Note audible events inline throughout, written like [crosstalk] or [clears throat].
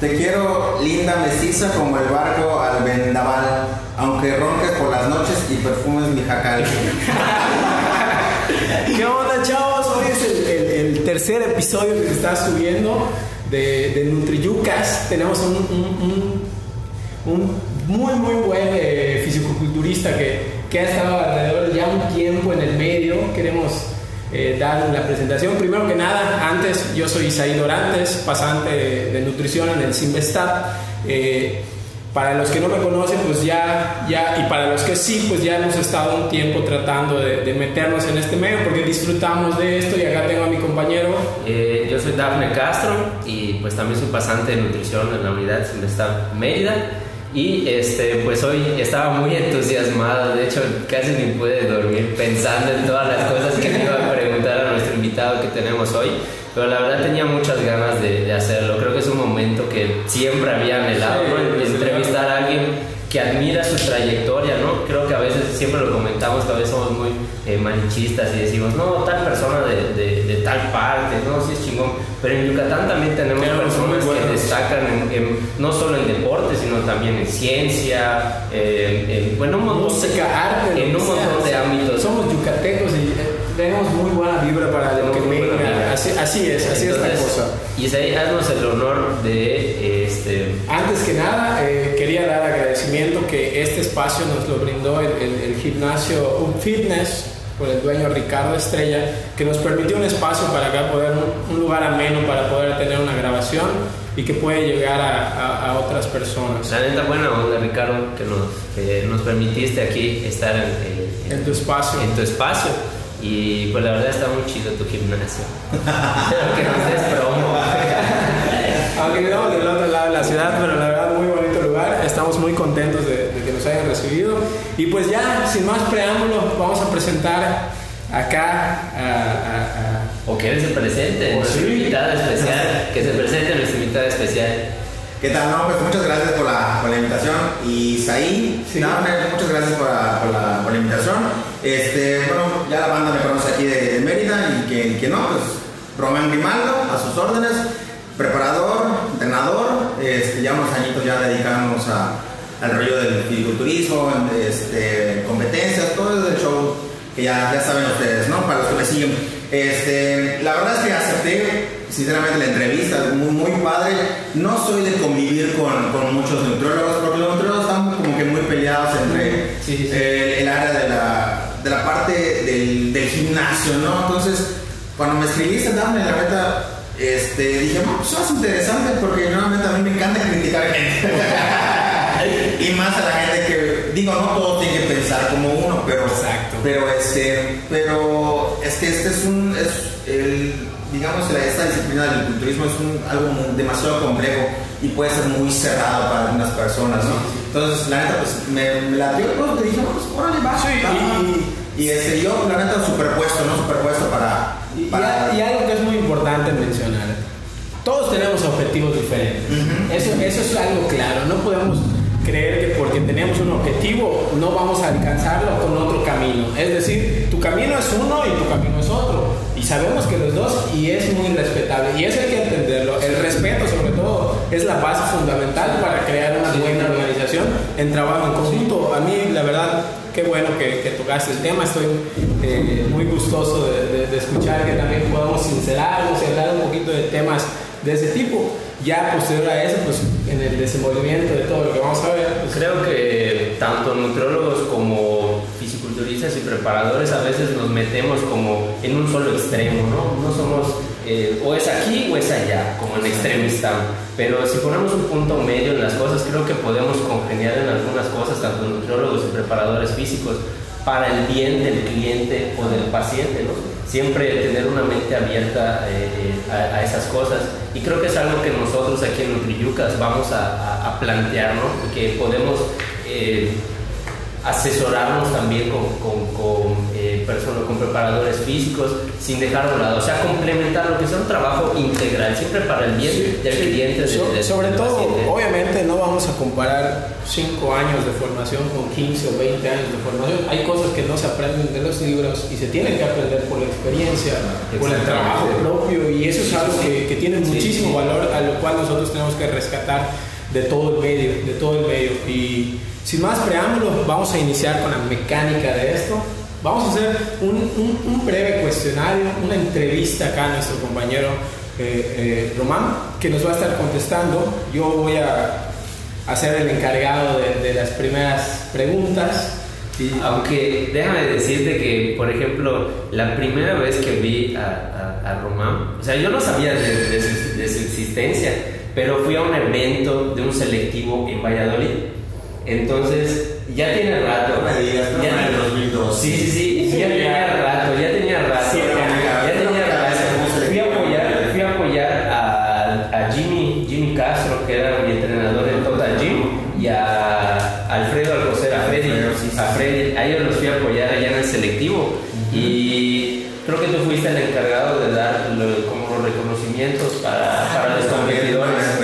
Te quiero linda mestiza como el barco al vendaval, aunque ronques por las noches y perfumes mi jacal. [laughs] ¿Qué onda, chavos? Hoy es el, tercer episodio que se está subiendo de, Nutriyucas. Tenemos un, muy, muy buen eh, fisicoculturista que, que ha estado alrededor de ya un tiempo en el medio. Queremos eh, dar la presentación. Primero que nada, antes, yo soy Isaí Dorantes, pasante de, nutrición en el Simvestat. Eh, para los que no me conocen, pues ya, ya, y para los que sí, pues ya hemos estado un tiempo tratando de, meternos en este medio porque disfrutamos de esto y acá tengo a mi compañero. Eh, yo soy Dafne Castro y pues también soy pasante de nutrición en la unidad Simvestat Mérida. Y este, pues hoy estaba muy entusiasmado, de hecho casi ni pude dormir pensando en todas las cosas que me iba a preguntar a nuestro invitado que tenemos hoy, pero la verdad tenía muchas ganas de, hacerlo, creo que es un momento que siempre había anhelado, entrevistar a alguien que admira su trayectoria, ¿no? Creo que a veces siempre lo comentamos, que a veces somos muy eh, manichistas y decimos, no, tal persona de, de, tal parte, no, sí es chingón. Pero en Yucatán también tenemos personas que destacan en, no solo en deporte, sino también en ciencia, eh, en, bueno, un montón, música, arte, en un montón de ámbitos. Somos yucatecos tenemos muy buena vibra para lo que venga. Así, así, es, así es la cosa. Y ahí haznos el honor de este. Antes que nada, quería dar agradecimiento que este espacio nos lo brindó el, el, gimnasio Un Fitness por el dueño Ricardo Estrella, que nos permitió un espacio para acá poder, un, lugar ameno para poder tener una grabación y que puede llegar a, a, otras personas. La neta buena onda, Ricardo, que nos, que nos permitiste aquí estar en, en, tu espacio. En tu espacio. Y pues la verdad está muy chido tu gimnasio. que nos des promo. [laughs] Aunque vivamos del otro lado de la ciudad, pero la verdad muy bonito lugar. Estamos muy contentos de, que nos hayan recibido. Y pues ya, sin más preámbulos, vamos a presentar acá a... o que él se presente, nuestro invitado especial. Que se presente nuestro invitado especial. ¿Qué tal? No, pues muchas gracias por la, por la invitación. Y Saí, sí. muchas gracias por la, por la, por la, invitación. Este, bueno, ya la banda me conoce aquí de, Mérida y que, que no, pues Román Grimaldo, a sus órdenes preparador, entrenador, este, ya unos añitos ya dedicamos al rollo del fisiculturismo, este, competencias, todo el show que ya, ya saben ustedes, ¿no? Para los que me siguen. Este, la verdad es que acepté, sinceramente, la entrevista, muy, muy padre. No soy de convivir con, con muchos nutriólogos, porque los nutriólogos están como que muy peleados entre el área de la, del, gimnasio, ¿no? Entonces, cuando me escribiste, dame la neta, este, dije, bueno, pues es interesante porque normalmente a mí me encanta criticar a gente. [laughs] y más a la gente que, digo, no todos tienen que pensar como uno, pero, Exacto. pero, este, pero es que este es un, es el, digamos, esta disciplina del culturismo es un, algo demasiado complejo y puede ser muy cerrado para algunas personas, ¿no? Entonces, la neta, pues me, la dio, pues, dije, pues, órale, va. Sí, y, y, este, yo, la neta, superpuesto, ¿no? Superpuesto para y, algo que es muy importante mencionar, todos tenemos objetivos diferentes. eso, eso es algo claro, no podemos creer que porque tenemos un objetivo no vamos a alcanzarlo con otro camino. Es decir, tu camino es uno y tu camino es otro. Y sabemos que los dos, y es muy respetable, y eso hay que entenderlo. El respeto, sobre todo, es la base fundamental para crear una buena organización en trabajo en conjunto. A mí, la verdad, qué bueno que, tocaste el tema. Estoy eh, muy gustoso de, escuchar que también podamos sincerarnos y hablar un poquito de temas de ese tipo. Ya posterior a eso, pues en el desenvolvimiento de todo lo que vamos a ver. Pues, Creo que tanto nutriólogos como fisiculturistas y preparadores a veces nos metemos como en un solo extremo, ¿no? No somos eh, o es aquí o es allá, como en extremista. Pero si ponemos un punto medio en las cosas, creo que podemos congeniar en algunas cosas, tanto nutriólogos y preparadores físicos, para el bien del cliente o del paciente, ¿no? Siempre tener una mente abierta eh, a, esas cosas. Y creo que es algo que nosotros aquí en Nutriyucas vamos a, a, plantear, ¿no? Que podemos eh, asesorarnos también con, con, con, personas, con preparadores físicos, sin dejar de lado, o sea, complementar lo que sea un trabajo integral, siempre para el bien del cliente. sobre todo, obviamente no vamos a comparar 5 años de formación con 15 o 20 años de formación. Hay cosas que no se aprenden de los libros y se tienen que aprender por la experiencia, por el trabajo propio y eso es algo que, que tiene muchísimo valor a lo cual nosotros tenemos que rescatar de todo el medio, de todo el medio. Y sin más preámbulos, vamos a iniciar con la mecánica de esto. Vamos a hacer un, breve cuestionario, una entrevista acá a nuestro compañero eh, eh, Román, que nos va a estar contestando. Yo voy a, hacer el encargado de, las primeras preguntas. Y, Aunque déjame decirte que, por ejemplo, la primera vez que vi a, a, Román, o sea, yo no sabía de, de, su, de su existencia, pero fui a un evento de un selectivo en Valladolid. Entonces, ya tiene rato. No me digas, no ya, en 2002. Sí, sí, sí, ya tenía rato, ya tenía rato. Sí, ya, tenía rato. Fui a apoyar, fui a, apoyar a, a, Jimmy, Jimmy Castro, que era mi entrenador en Total Gym, y a Alfredo Alcocer, a Freddy, a Freddy. A ellos los fui a apoyar allá en el selectivo. Y creo que tú fuiste el encargado de dar como los reconocimientos para, para los competidores.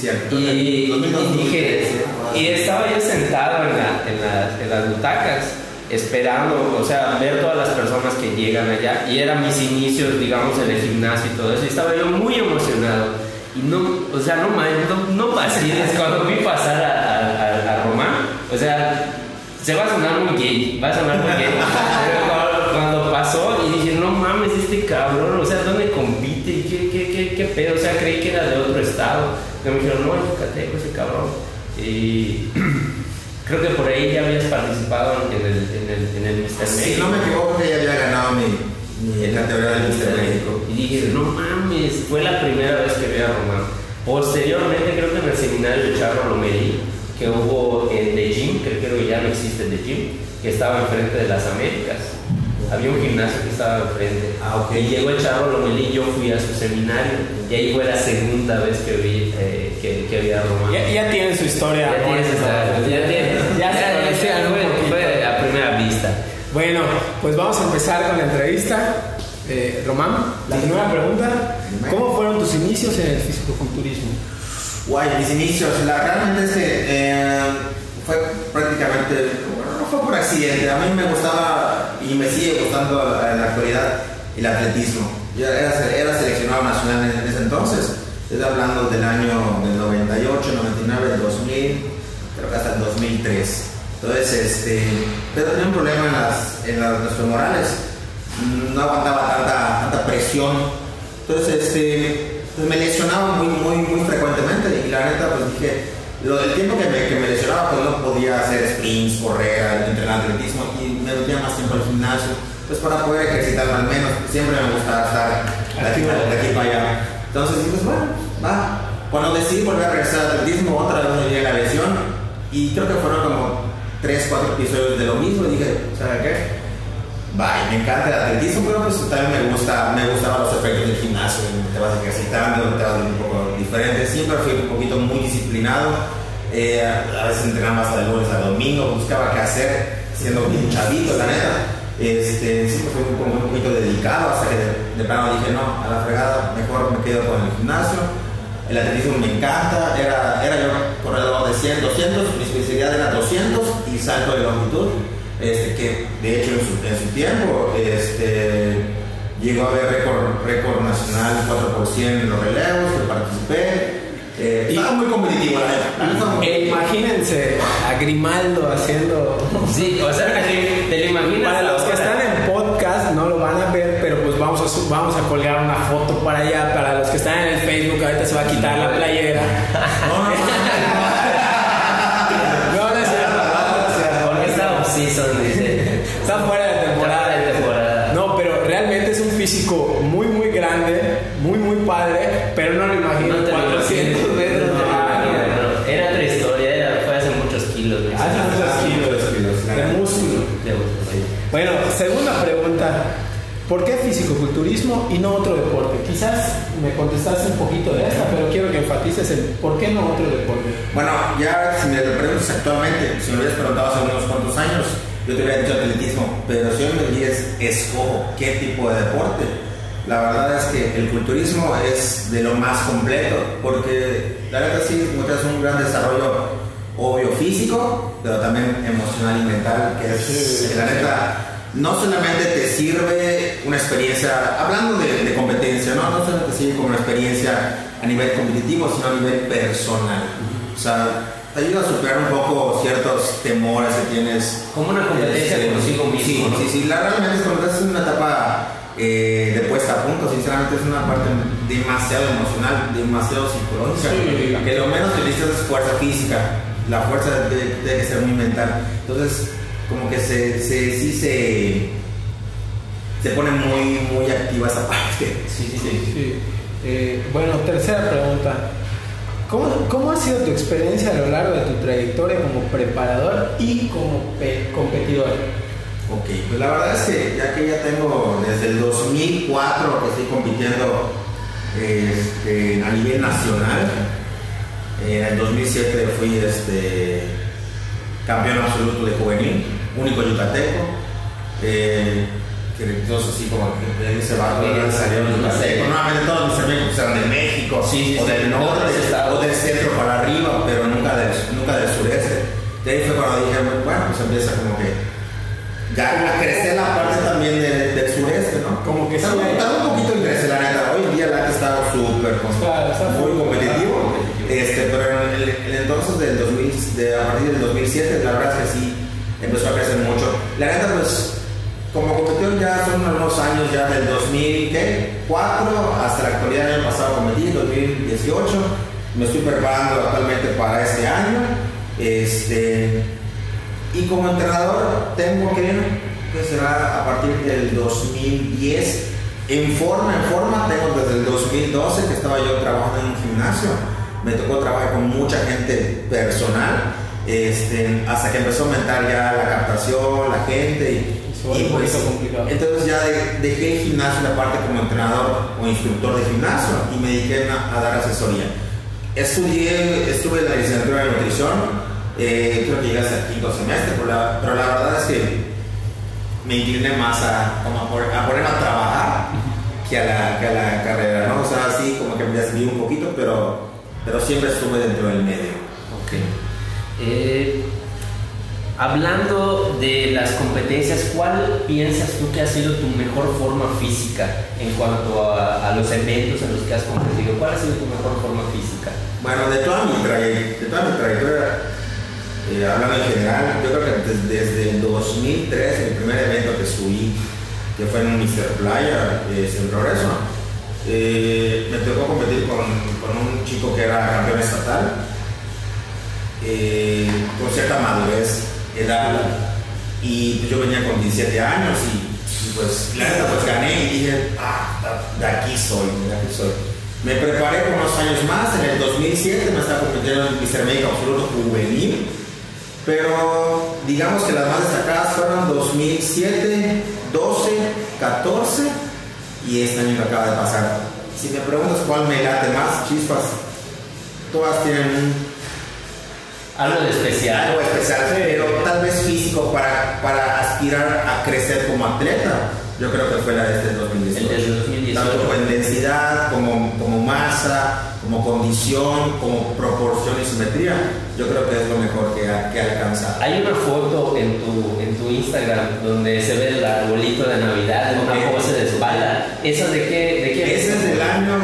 Cierto. Y, y dije, y estaba yo sentado en, la, en, la, en, las butacas esperando, o sea, ver todas las personas que llegan allá. Y eran mis inicios, digamos, en el gimnasio y todo eso. Y estaba yo muy emocionado. Y no, o sea, no no, no cuando vi pasar a, a, a, Román, o sea, se va a sonar muy gay, va a sonar muy gay. [laughs] Pero cuando, pasó y dije, no mames, este cabrón, o sea, ¿dónde compite? ¿Qué, qué, qué, qué pedo? O sea, creí que era de otro estado. Me dijeron, no, es Yucateco ese cabrón. Y [clears throat] creo que por ahí ya habías participado en el, en el, en el Mister México. Si no me equivoco, que ya había ganado mi, mi categoría del Mister México. Y dije, no mames, fue la primera vez que vi a Román. Posteriormente, creo que en el seminario de Charro Lomerí, que hubo en The Gym, que creo que ya no existe The Gym, que estaba enfrente de las Américas había un gimnasio que estaba enfrente. Ah, Y llegó el Charro Lomelí y yo fui a su seminario. Y ahí fue la segunda vez que vi eh, que, que había Román. Ya, ya tienen su historia. Ya tienen su historia. Ya tienen. Ya, ya, ya, fue, fue a primera vista. Bueno, pues vamos a empezar con la entrevista. Eh, Román, la primera pregunta. ¿Cómo fueron tus inicios en el fisicoculturismo? Guay, mis inicios. La, realmente es que eh, fue prácticamente fue por accidente. A mí me gustaba y me sigue gustando en la actualidad el atletismo. Yo era, seleccionado nacional en, ese entonces. Estoy hablando del año del 98, 99, 2000, creo que hasta el 2003. Entonces, este, pero tenía un problema en las, en las, femorales. No aguantaba tanta, tanta presión. Entonces, este, pues me lesionaba muy, muy, muy frecuentemente. Y la neta, pues dije, lo del tiempo que me, que me lesionaba, pues no podía hacer sprints, correr, entrenar atletismo y me metía más tiempo al gimnasio, pues para poder ejercitarme al menos. Siempre me gustaba estar de aquí, de aquí para allá. Entonces pues bueno, va. Cuando decidí volver a regresar al atletismo, otra vez me dio la lesión y creo que fueron como 3, 4 episodios de lo mismo y dije, ¿sabes qué? Vaya, me encanta el atletismo, pero pues también me gusta, me gustaban los efectos del gimnasio, te vas ejercitando, te vas un poco diferente. Siempre fui un poquito muy disciplinado. Eh, a veces entrenaba hasta el lunes al domingo, buscaba qué hacer, siendo un chavito, la neta. Este, siempre fui un, un poquito dedicado hasta que de, de plano dije, no, a la fregada, mejor me quedo con el gimnasio. El atletismo me encanta, era, era yo corredor de 100, 200, mi especialidad era 200 y salto de longitud este, que de hecho en su, tiempo este, llegó a haber récord, récord nacional 4% en los relevos, que participé. Eh, estaba muy competitivo la eh, imagínense a Grimaldo haciendo. Sí, o sea, te lo imaginas. Para los que están en podcast no lo van a ver, pero pues vamos a, vamos a colgar una foto para allá. Para los que están en el Facebook, ahorita se va a quitar la playera. No, no, no. [laughs] físico muy, muy grande, muy, muy padre, pero no lo imagino. No 400 metros. No, Era otra historia, era, fue hace muchos kilos. Hace muchos kilos, kilos de músculo. Bueno, segunda pregunta. ¿Por qué fisicoculturismo y no otro deporte? Quizás me contestaste un poquito de esta, pero quiero que enfatices el por qué no otro deporte. Bueno, ya si me lo preguntas actualmente, si me hubieras preguntado hace unos cuantos años, yo te hubiera dicho atletismo, pero si hoy me dices escojo qué tipo de deporte, la verdad es que el culturismo es de lo más completo, porque la verdad sí, muchas un gran desarrollo obvio físico, pero también emocional y mental, que es, la neta, no solamente te sirve una experiencia, hablando de, competencia, ¿no? no solamente te sirve como una experiencia a nivel competitivo, sino a nivel personal. O sea, te ayuda a superar un poco ciertos temores que tienes. Como una competencia este, consigo mismo. Sí, sí, sí, la, realmente es cuando estás en una etapa eh, de puesta a punto, sinceramente es una parte demasiado emocional, demasiado psicológica. que lo menos que necesitas es fuerza física, la fuerza debe, ser muy mental. Entonces, como que se, se, sí se, se pone muy, muy activa esa [laughs] parte. Sí, sí, sí. Eh, bueno, tercera pregunta. ¿Cómo, ¿Cómo, ha sido tu experiencia a lo largo de tu trayectoria como preparador y como competidor? Ok, pues la verdad es que ya que ya tengo desde el 2004 que estoy compitiendo este, a nivel nacional, en el 2007 fui este, campeón absoluto de juvenil, único yucateco. Eh, entonces así como que en ese barco salieron yucateco. Normalmente todos mis amigos eran de México, o del norte, o del centro para arriba, pero nunca del, nunca del sureste. De ahí fue cuando dije, bueno, pues empieza como que ya a crecer la parte también del sureste, ¿no? Como que está, un poquito crecer, la neta. Hoy en día la está súper muy competitivo. Este, pero en el, entonces del 2000, de, a partir del 2007, la verdad es que sí empezó a crecer mucho. La neta, pues ya son unos años ya del 2004 hasta la actualidad del año pasado competí, 2018. Me estoy preparando actualmente para este año. Este, y como entrenador tengo que, que será a partir del 2010. En forma, en forma, tengo desde el 2012 que estaba yo trabajando en un gimnasio. Me tocó trabajar con mucha gente personal. Este, hasta que empezó a aumentar ya la captación, la gente y y pues, entonces ya dejé el gimnasio la parte como entrenador o instructor de gimnasio y me dediqué a, dar asesoría. Estudié, estuve en la licenciatura de nutrición, eh, creo que llegué hasta el quinto semestre, pero la, pero la, verdad es que me incliné más a, como a, ponerme a trabajar que a, la, que a la carrera, ¿no? O sea, así como que me desvié un poquito, pero, pero siempre estuve dentro del medio. Ok. Eh, Hablando de las competencias, ¿cuál piensas tú que ha sido tu mejor forma física en cuanto a, los eventos en los que has competido? ¿Cuál ha sido tu mejor forma física? Bueno, de toda mi, trayectoria, eh, hablando en general, yo creo que desde, el 2003, el primer evento que subí, que fue en un Mr. Playa, en Progreso, eh, me tocó competir con, con, un chico que era campeón estatal, eh, con cierta madurez edad y yo venía con 17 años y, pues la pues gané y dije, ah, de aquí soy, de aquí soy. Me preparé por unos años más, en el 2007 me estaba compitiendo en Mr. México Absoluto Juvenil, pero digamos que las más destacadas fueron 2007, 12, 14 y este año que acaba de pasar. Si me preguntas cuál me late más, chispas, todas tienen un algo de especial. Algo especial, pero tal vez físico para, para aspirar a crecer como atleta. Yo creo que fue la de este 2018. Tanto en densidad, como, como masa, como condición, como proporción y simetría. Yo creo que es lo mejor que, que alcanza. Hay una foto en tu, en tu Instagram donde se ve el arbolito de Navidad en una pose de espalda. ¿Esa de qué? De qué Esa es del año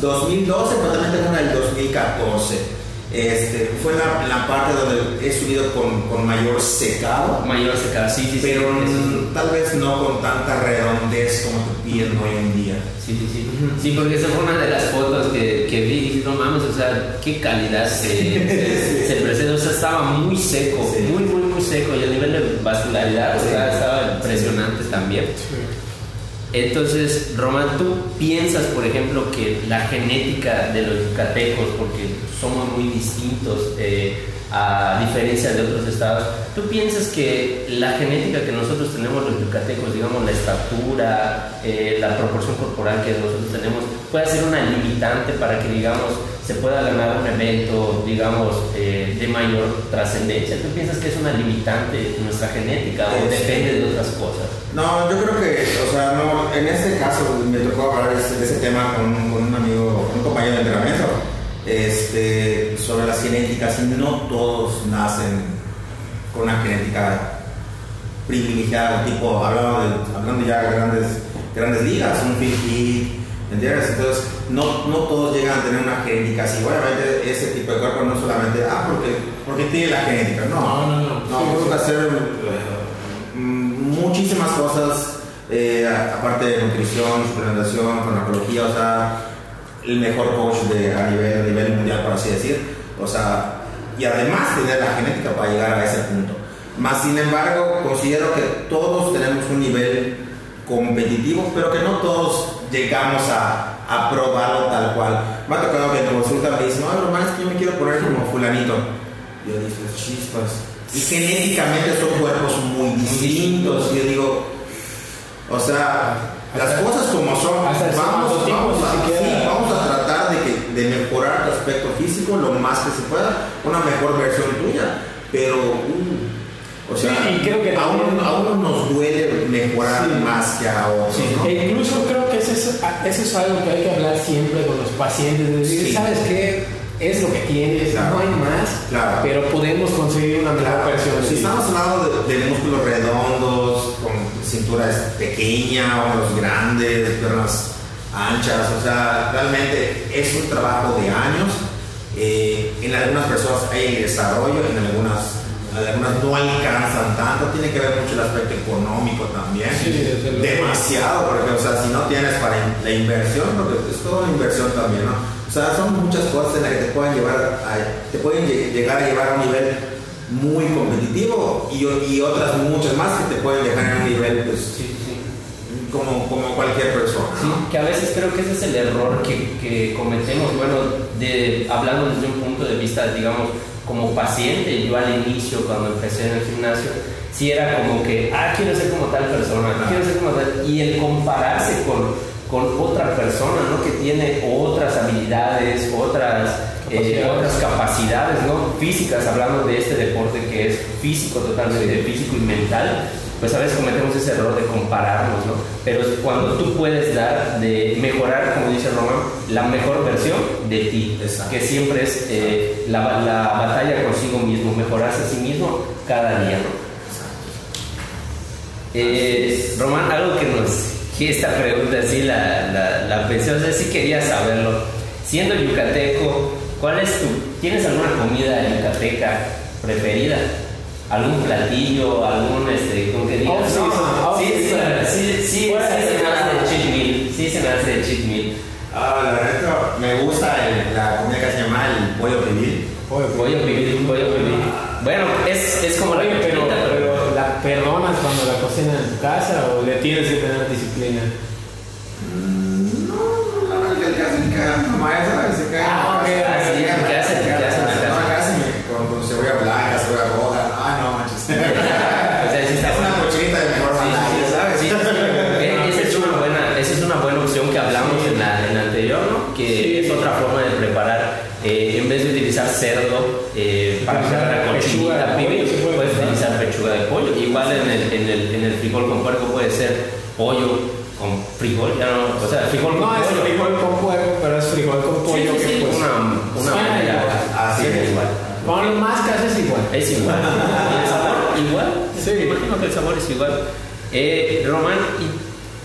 2012, pero también tengo una del 2014 este, fue la, la, parte donde he subido con, con, mayor secado. Mayor secado, sí, sí. Pero tal vez no con tanta redondez como tu piel hoy en día. Sí, sí, sí. Sí, porque esa fue una de las fotos que, que vi y dije, no mames, o sea, qué calidad se, se, presenta. O sea, estaba muy seco, muy, muy, muy seco. Y a nivel de vascularidad, o sea, estaba impresionante también. Entonces, Román, ¿tú piensas, por ejemplo, que la genética de los yucatecos, porque somos muy distintos eh, a diferencia de otros estados, ¿tú piensas que la genética que nosotros tenemos los yucatecos, digamos la estatura, eh, la proporción corporal que nosotros tenemos, puede ser una limitante para que, digamos, se pueda ganar un evento, digamos, eh, de mayor trascendencia? ¿Tú piensas que es una limitante nuestra genética o depende de otras cosas? No, yo creo que, o sea, no, en este caso me tocó hablar de ese, tema con, un amigo, un compañero de entrenamiento, este, sobre las genéticas, y no todos nacen con una genética privilegiada, tipo, hablando, hablando ya de grandes, grandes ligas, un fit ¿entiendes? Entonces, no, no todos llegan a tener una genética así. Obviamente, ese tipo de cuerpo no solamente, ah, porque, porque tiene la genética, no. No, no, no. No, que hacer eh, muchísimas cosas, eh, aparte de nutrición, suplementación, farmacología, o sea, el mejor coach de, a, nivel, a nivel mundial, por así decir. O sea, y además tener la genética para llegar a ese punto. Más sin embargo, considero que todos tenemos un nivel competitivo, pero que no todos llegamos a, a probarlo tal cual. Me ha tocado que en consulta me dicen, no, es que yo me quiero poner como fulanito. Yo digo, chispas. Y genéticamente son cuerpos muy distintos. Yo digo, o sea, las cosas como son, vamos, vamos, a, vamos a tratar de, que, de mejorar tu aspecto físico lo más que se pueda, una mejor versión tuya. Pero, uh, o sea, sí, creo que a, uno, nos duele mejorar más que a otros. E incluso creo eso es, eso es, algo que hay que hablar siempre con los pacientes. decir, ¿sabes qué? Es lo que tienes, no hay más, pero podemos conseguir una mejor versión. Si estamos hablando de, músculos redondos, con cintura pequeña, hombros grandes, piernas anchas, o sea, realmente es un trabajo de años. Eh, en algunas personas hay desarrollo, en algunas algunas no alcanzan tanto, tiene que ver mucho el aspecto económico también. Demasiado, porque, o sea, si no tienes para la inversión, porque es toda inversión también, ¿no? O sea, son muchas cosas en las que te pueden llevar a, te pueden llegar a llevar a un nivel muy competitivo y, y otras muchas más que te pueden dejar en un nivel, pues, como, como, cualquier persona. Sí, que a veces creo que ese es el error que, que cometemos, bueno, de, hablando desde un punto de vista, digamos, como paciente, yo al inicio, cuando empecé en el gimnasio, sí era como que, ah, quiero ser como tal persona, quiero ser como tal, y el compararse con, con otra persona, ¿no? Que tiene otras habilidades, otras, eh, otras capacidades, ¿no? Físicas, hablando de este deporte que es físico, totalmente físico y mental, pues a veces cometemos ese error de compararnos, ¿no? Pero cuando tú puedes dar, de mejorar, como dice Román, la mejor versión de ti, que siempre es eh, la, la, batalla consigo mismo, mejorarse a sí mismo cada día, ¿no? Eh, Román, algo que nos, que esta pregunta sí la, la, la pensé, o sea, sí quería saberlo. Siendo yucateco, ¿cuál es tu, tienes alguna comida yucateca preferida? Algún platillo, algún, este, ¿cómo que digas? Oh, sí, sí, sí, sí, sí, se me hace de cheat meal, sí se me hace de cheat meal. Ah, la verdad me gusta la comida que se llama el pollo pibil. Pollo, pibil, pollo pibil. Bueno, es, es como la pero, pero ¿la perdonas cuando la cocinas en tu casa o le tienes que tener disciplina? Mm, no, no, no, el caso es que no, maestra se cae. Ah, ok, así, ¿qué hacen? ¿Qué hacen? Acá con, con cebolla blanca, cebolla roja. Ah, no, manches. o sea, si está una cochinita de mejor sí, ¿sabes? Sí, esa, es una buena, esa es una buena opción que hablamos en, la, en la anterior, ¿no? Que es otra forma de preparar. Eh, en vez de utilizar cerdo eh, para preparar cochinita pibil, puedes utilizar pechuga de pollo. Igual en el, en el, en el frijol con puerco puede ser pollo con frijol, ya no, o sea, frijol con no, pollo. No, es frijol con puerco, pero es frijol con pollo sí, sí, que pues, una, una manera así es igual. Con máscaras es igual. Es igual. el sabor igual? Sí. Igual. Eh, Román,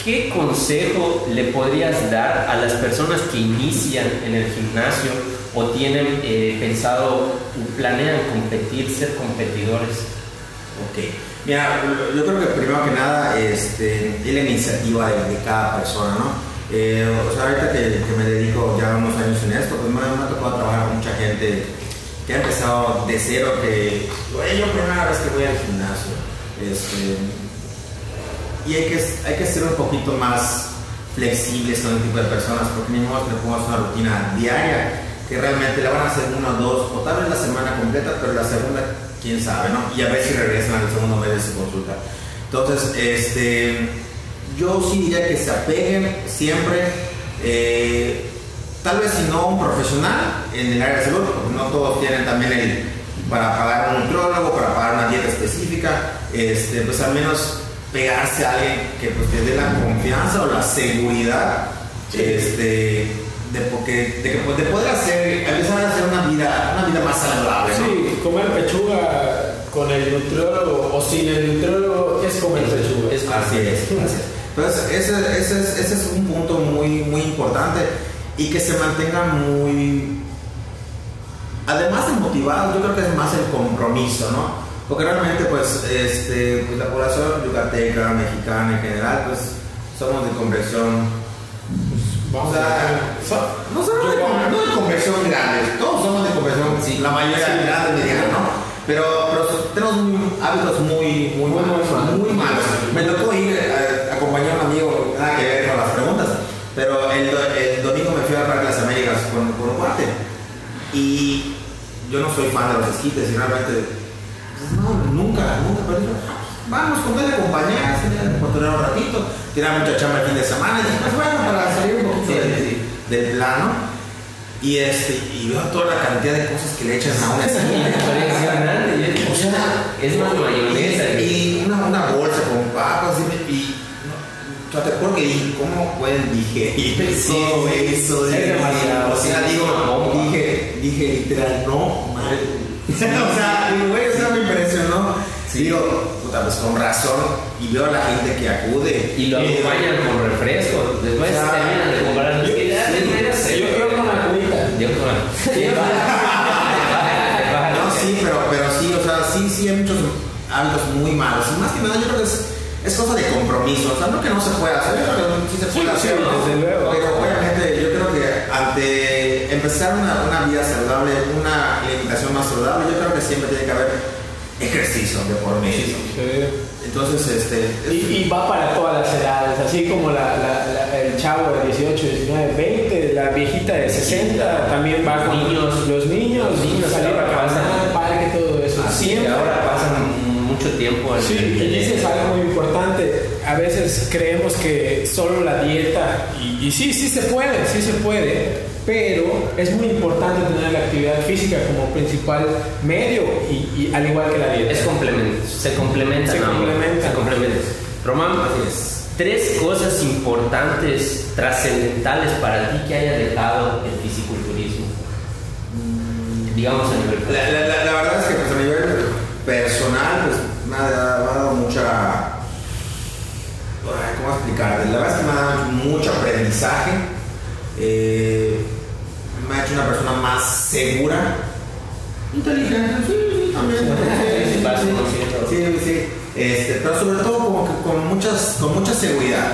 ¿qué consejo le podrías dar a las personas que inician en el gimnasio o tienen eh, pensado, planean competir, ser competidores? Ok. Mira, yo creo que primero que nada este, es la iniciativa de, cada persona, ¿no? Eh, o sea, ahorita que, me dedico ya unos años en esto, pues me, me ha tocado trabajar con mucha gente que ha empezado de cero, que yo primera vez que voy al gimnasio. Este, y hay que, hay que ser un poquito más flexibles con el tipo de personas, porque ni modo que pongas una rutina diaria, que realmente la van a hacer una o dos, o tal vez la semana completa, pero la segunda, quién sabe, ¿no? Y a ver si regresan al segundo mes de su consulta. Entonces, este, yo sí diría que se apeguen siempre. Eh, tal vez si no un profesional en el área de salud, porque no todos tienen también el para pagar un nutriólogo, para pagar una dieta específica, este, pues al menos pegarse a alguien que pues, te dé la confianza o la seguridad este, de, porque, de, pues, de poder hacer, empezar a hacer una vida, una vida más saludable. Sí, comer pechuga con el nutriólogo o sin el nutriólogo es comer pechuga. Es, así es, Entonces, ese, ese, es, ese es un punto muy, muy importante y que se mantenga muy además de motivado, yo creo que es más el compromiso, ¿no? Porque realmente, pues, este, pues, la población yucateca, mexicana en general, pues, somos de conversión. Pues, o sea, no somos de, no de conversión grande, todos somos de conversión, sí, la mayoría sí. grande, mediana, ¿no? Pero, pero tenemos hábitos muy, muy, muy, malos. Me tocó ir a, acompañar a un amigo, nada que ver con las preguntas, pero el, el domingo me fui a Parque Las Américas con, con un cuate. Y yo no soy fan de los esquites y realmente, no, nunca, nunca, pero vamos, con él acompañar, tener un ratito, tirar mucha chamba el fin de semana y después, bueno, para salir un poquito sí, de, del plano. Y, este, y veo toda la cantidad de cosas que le echan a una esquina. o sea, es más mayonesa. Y una, una bolsa con papas y, y no, te acuerdo que dije, ¿cómo pueden digerir Sí, todo sí, eso? sí, de- demasiado. o sea, digo, No, [laughs] o sea, digo, güey, o sea, me impresionó. Digo, puta, pues con razón. Y veo a la gente que acude. Y lo Eh, acompañan con refresco. Después O sea, terminan de comprar yo- ideas. Yo creo con la cubita. Yo con [laughs] [laughs] No, sí, pero, pero sí, o sea, sí, sí hay muchos hábitos muy malos. Y más que nada, yo creo que es, es cosa de compromiso. O sea, no que no se pueda hacer, yo creo que sí se puede Sí, hacer, sí, ¿no? desde luego. Pero obviamente yo creo que ante empezar una, una vida saludable, una alimentación más saludable, yo creo que siempre tiene que haber ejercicio de por medio. Entonces, este... Y, y va para todas las edades, así como la, la- la- el chavo de 18, 19, 20, la viejita de 60, también va con Niños. los niños, Los niños salir a caminar, parque, todo eso. Así Siempre. ahora pasan mucho tiempo en Sí, el y dices algo muy importante. A veces creemos que solo la dieta, y, y sí, sí se puede, sí se puede, pero es muy importante tener la actividad física como principal medio, y, y al igual que la dieta. Es complemento, se complementan. Se ambos, complementan. Se complementan. Román, tres cosas importantes, trascendentales para ti que haya dejado el fisiculturismo. Digamos a nivel La, la- la- la verdad es que pues, a nivel personal, me ha, dado- mucha. ¿Cómo explicar? La verdad es que me ha dado mucho aprendizaje. eh, me ha hecho una persona más segura. Inteligente, sí, sí, también. Sí. Sí, sí. Este, pero sobre todo como que con, muchas, con mucha seguridad.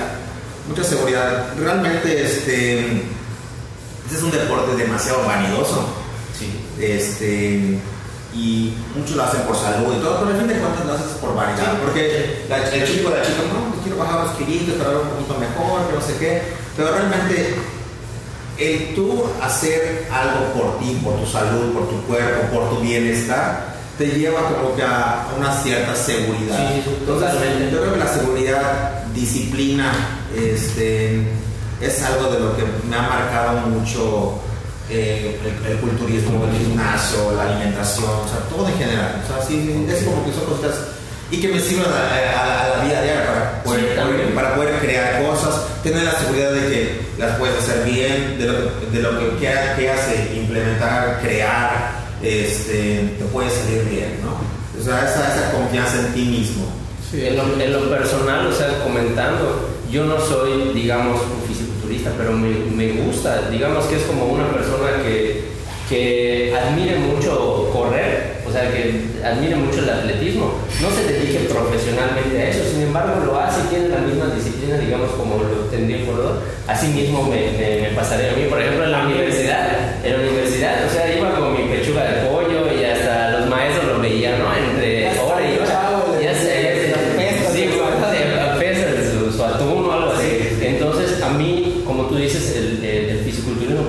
Mucha seguridad. Realmente este, este es un deporte demasiado vanidoso. Sí. Este, y muchos lo hacen por salud y todo, pero al fin de cuentas lo haces por vanidad. Porque la- el chico, la chica, no, pues quiero bajar unos kilitos ver un poquito mejor, no sé qué. Pero realmente, el tú hacer algo por ti, por tu salud, por tu cuerpo, por tu bienestar, te lleva como que a una cierta seguridad. Sí, Entonces, yo creo que la seguridad, disciplina, este, es algo de lo que me ha marcado mucho eh, el, el culturismo, el gimnasio, la alimentación, o sea, todo en general. O sea, sí, es como que son cosas y que me sirven a, a- a la vida diaria para poder, Sí, también. para poder crear cosas, tener la seguridad de que las puedes hacer bien, de lo, de lo que quieras, quieras eh, implementar, crear, este, te puede salir bien, ¿no? O sea, esa, esa confianza en ti mismo. Sí, En lo, en lo personal, o sea, comentando, yo no soy, digamos, un pero me, me gusta, digamos que es como una persona que, que admire mucho correr, o sea, que admire mucho el atletismo. No se dedique profesionalmente a eso, sin embargo lo hace tiene la misma disciplina, digamos, como lo tendría por dos. Así mismo me, me, me pasaría a mí, por ejemplo, en la universidad, en la universidad, o sea, iba con mi pechuga de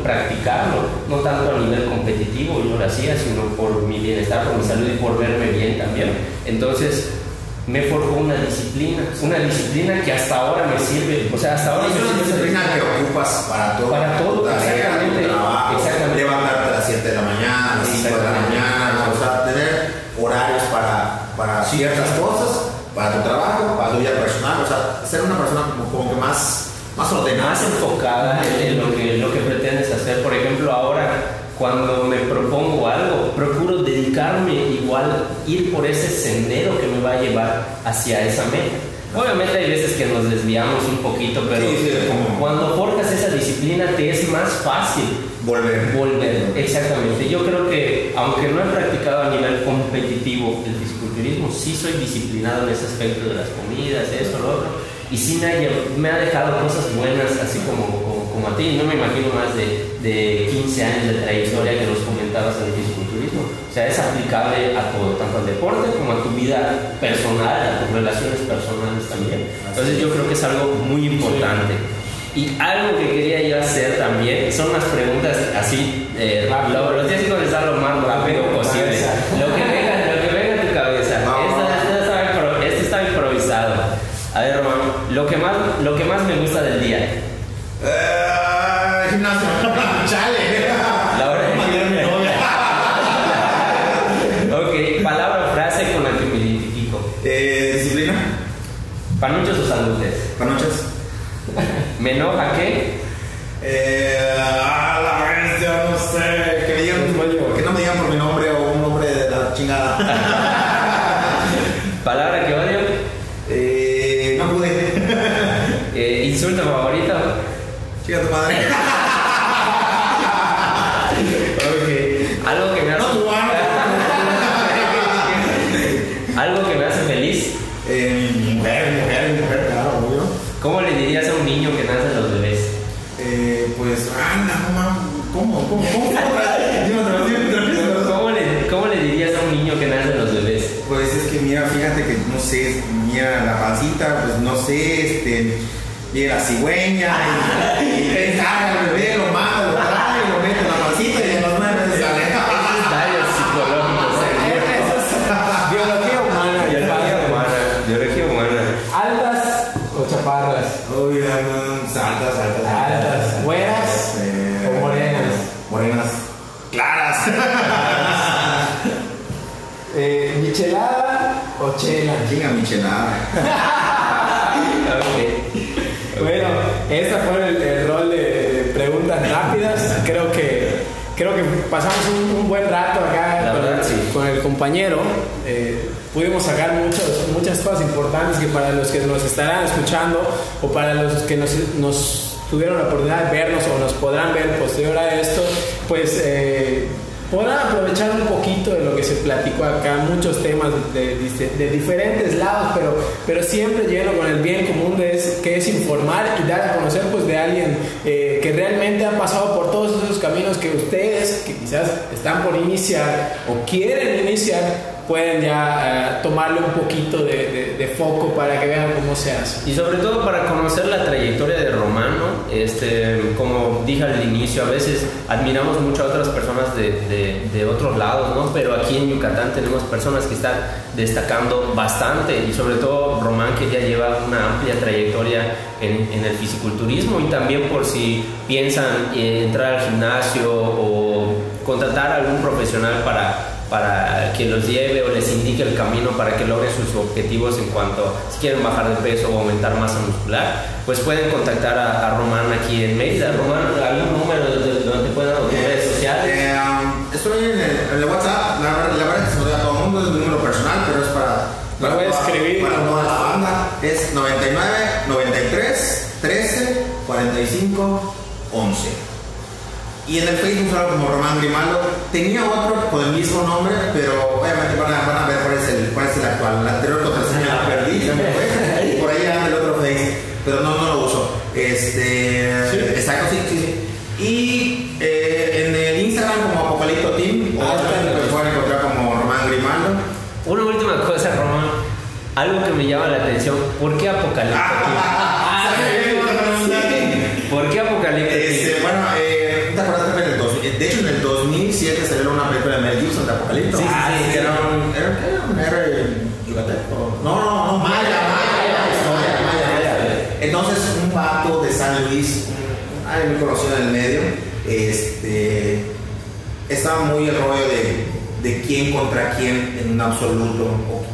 practicarlo, no tanto a nivel competitivo, yo lo hacía, sino por mi bienestar, por mi salud y por verme bien también. Entonces, me forjó una disciplina, una disciplina que hasta ahora me sirve, o sea, hasta ahora es una disciplina que ocupas para todo. Para todo, tu tarea, exactamente, tu trabajo, exactamente. Levantarte a las 7 de la mañana, a las 5 de la mañana, o sea, tener horarios para, para ciertas cosas, para tu trabajo, para tu vida personal, o sea, ser una persona como, como que más, más ordenada. más enfocada en, en lo, que, hacer. Por ejemplo, ahora cuando me propongo algo, procuro dedicarme igual, ir por ese sendero que me va a llevar hacia esa meta. Obviamente hay veces que nos desviamos un poquito, pero Sí, sí, como- cuando forjas esa disciplina te es más fácil Volver. volver. Exactamente. Yo creo que, aunque no he practicado a nivel competitivo el fisiculturismo, sí soy disciplinado en ese aspecto de las comidas, esto, lo otro. Y sí me ha, me ha dejado cosas buenas, así como, como, a ti. No me imagino más de, de 15 años de trayectoria que nos comentabas en el fisiculturismo. O sea, es aplicable a todo, tanto al deporte como a tu vida personal, a tus relaciones personales también. Entonces yo creo que es algo muy importante. Y algo que quería yo hacer también son unas preguntas así, eh, Rápido. lo, tienes que contestar lo más rápido posible. Lo que venga, lo que venga a tu cabeza. Está impro- Este está improvisado. A ver, Román, lo que más, lo que más me gusta del día. Eh, gimnasio. Chale. La hora de- Mañana mi novia. Ok, palabra o frase con la que me identifico. Eh, disciplina. Panuchos o salutes. Panochas. ¿Me enoja qué? Eh, a la bestia, no sé. Que me digan, Pollo. que no me digan por mi nombre o un nombre de la chingada. Palabra que odio. Eh, no pude. Eh, insulto favorito. Chica tu madre. Ok. Algo que me hace. No tu mano. Algo que me hace feliz. Eh, mujer, mujer, mujer, claro, obvio. ¿Cómo le dirías a un niño que nace en los bebés? Eh, pues, anda, no mames. ¿Cómo? ¿Cómo? ¿Cómo? Dime otra vez, dime otra vez, dime otra vez. ¿Cómo le, ¿Cómo le dirías a un niño que nace en los bebés? Pues es que mira, fíjate que no sé, mira la pancita, pues no sé, este, mira la cigüeña y, y caga al bebé, lo [laughs] Bueno, este fue el, el rol de, de preguntas rápidas. Creo que creo que pasamos un, un buen rato acá La con, verdad, sí. con el compañero. Eh, pudimos sacar muchos, muchas cosas importantes que para los que nos estarán escuchando o para los que nos, nos tuvieron la oportunidad de vernos o nos podrán ver posterior a esto, pues eh, podrán aprovechar un poquito de lo que se platicó acá, muchos temas de, de- diferentes lados, pero, pero siempre lleno con el bien común de es- que es informar y dar a conocer pues de alguien eh, que realmente ha pasado por todos esos caminos que ustedes, que quizás están por iniciar o quieren iniciar, pueden ya eh, tomarle un poquito de, de- de foco para que vean cómo se hace. Y sobre todo para conocer la trayectoria de Román, ¿no? Este, como dije al inicio, a veces admiramos mucho a otras personas de- de otros lados, ¿no? Pero aquí en Yucatán tenemos personas que están destacando bastante y sobre todo Román que ya lleva una amplia trayectoria en, en el fisiculturismo y también por si piensan eh, entrar al gimnasio o contratar a algún profesional para para que los lleve o les indique el camino para que logren sus objetivos en cuanto si quieren bajar de peso o aumentar masa muscular, pues pueden contactar a, a Román aquí en Mérida. Román, ¿algún número de- donde puedan o tus redes sociales? Eh, um, estoy en el, en el WhatsApp, la, la verdad es que se lo doy a todo el mundo, es mi número personal, pero es para. Lo voy a escribir. Para toda la banda. Es 99 93 13 45 11. Y en el Facebook solo como Román Grimaldo. Tenía otro con el mismo nombre, pero obviamente van a, van a ver cuál es el, cuál es el actual. La anterior contraseña la perdí, se me fue. Y [laughs] por ahí anda el otro Face, pero no, no lo uso. Este. Exacto, sí, sí, sí. Y eh, en el Instagram como Apocalipto Team, o Ah, también está. me pueden encontrar como Román Grimaldo. Una última cosa, Román. Algo que me llama la atención. ¿Por qué Apocalipto? [laughs] Ah, que era un, era, héroe yucateco. No, no, Entonces, un vato de San Luis, alguien muy conocido en el medio, este, estaba muy el rollo de, de quién contra quién en un absoluto.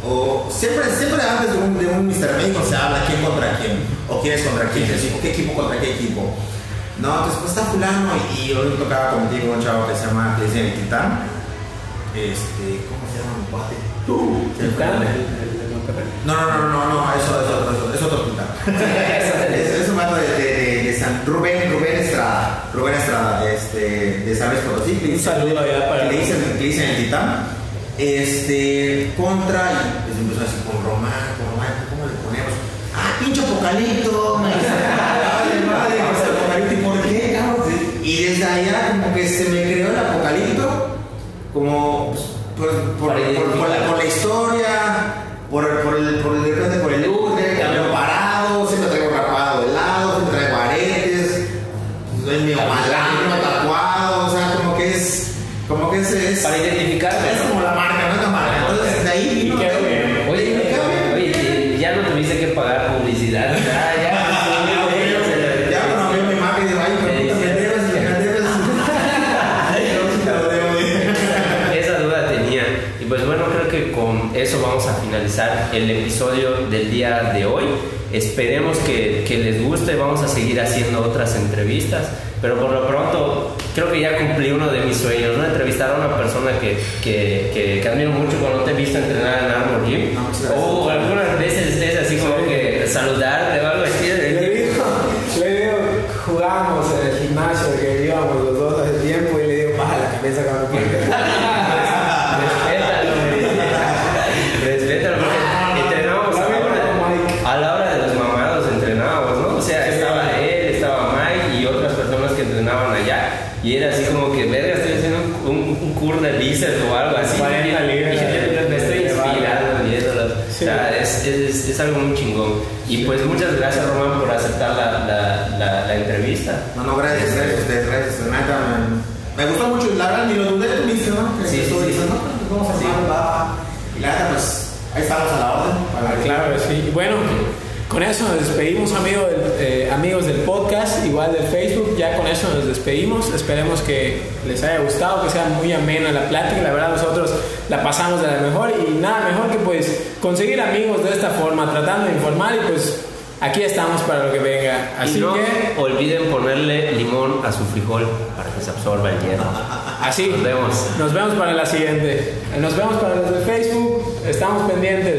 O, siempre, siempre antes de un, de un Mr. México se habla quién contra quién, o quién es contra quién, o qué equipo contra qué equipo. No, entonces pues está fulano y, y hoy tocaba contigo un chavo que se llama, que dice. Este, ¿cómo se llama mi cuate? No, no, no, no, no, eso es otro, eso, es otro Titán. [laughs] es, un vato de, de, de, de San Rubén, Rubén Estrada, Rubén Estrada, este, de San Luis Potosí. Un saludo allá para- le dicen, le dicen el Titán. Este, contra, y pues empezó así con Román, con Román, ¿cómo le ponemos? Ah, pinche apocalipto, me [laughs] dice, "Vale, madre, apocalipto, ¿y por qué, cabrón? Y desde allá como que se me como pues, por, por, finalizar el episodio del día de hoy. Esperemos que, que les guste. Vamos a seguir haciendo otras entrevistas. Pero por lo pronto, creo que ya cumplí uno de mis sueños, ¿no? Entrevistar a una persona que, que, que, que admiro mucho cuando te he visto entrenar en Armor Gym. No, gracias. O algunas veces es así como que saludarte o algo así. Le digo, le digo, jugamos en el gimnasio que íbamos los dos hace tiempo y le digo, baja la cabeza cabrón. Respétalo, güey. Respétalo, porque entrenábamos a la hora, a la hora de los mamados, entrenábamos, ¿no? O sea, estaba él, estaba Mike y otras personas que entrenaban allá. Y era así como que, verga, estoy haciendo un, un, un curl de bíceps o algo así. 40 libras. Y me estoy inspirando viéndolos. Sí. O sea, es, algo muy chingón. Y pues muchas gracias, Román, por aceptar la, la, la, la entrevista. No, no, gracias, gracias a ustedes, gracias. Neta, me, me gustó mucho, la verdad, ni lo dudé, tú viste, ¿no? Sí, sí, sí. diciendo, no, pues vamos a Sí. hacer, va. Y la neta, pues, ahí estamos a la orden. Para Claro que sí. Bueno, con eso nos despedimos, amigos del, eh, amigos del podcast, igual del Facebook. Ya con eso nos despedimos. Esperemos que les haya gustado, que sea muy amena la plática. La verdad, nosotros la pasamos de la mejor y nada mejor que pues conseguir amigos de esta forma, tratando de informar y pues aquí estamos para lo que venga. Así y no que, olviden ponerle limón a su frijol para que se absorba el hierro. así. Nos vemos. Nos vemos para la siguiente. Nos vemos para los de Facebook. Estamos pendientes.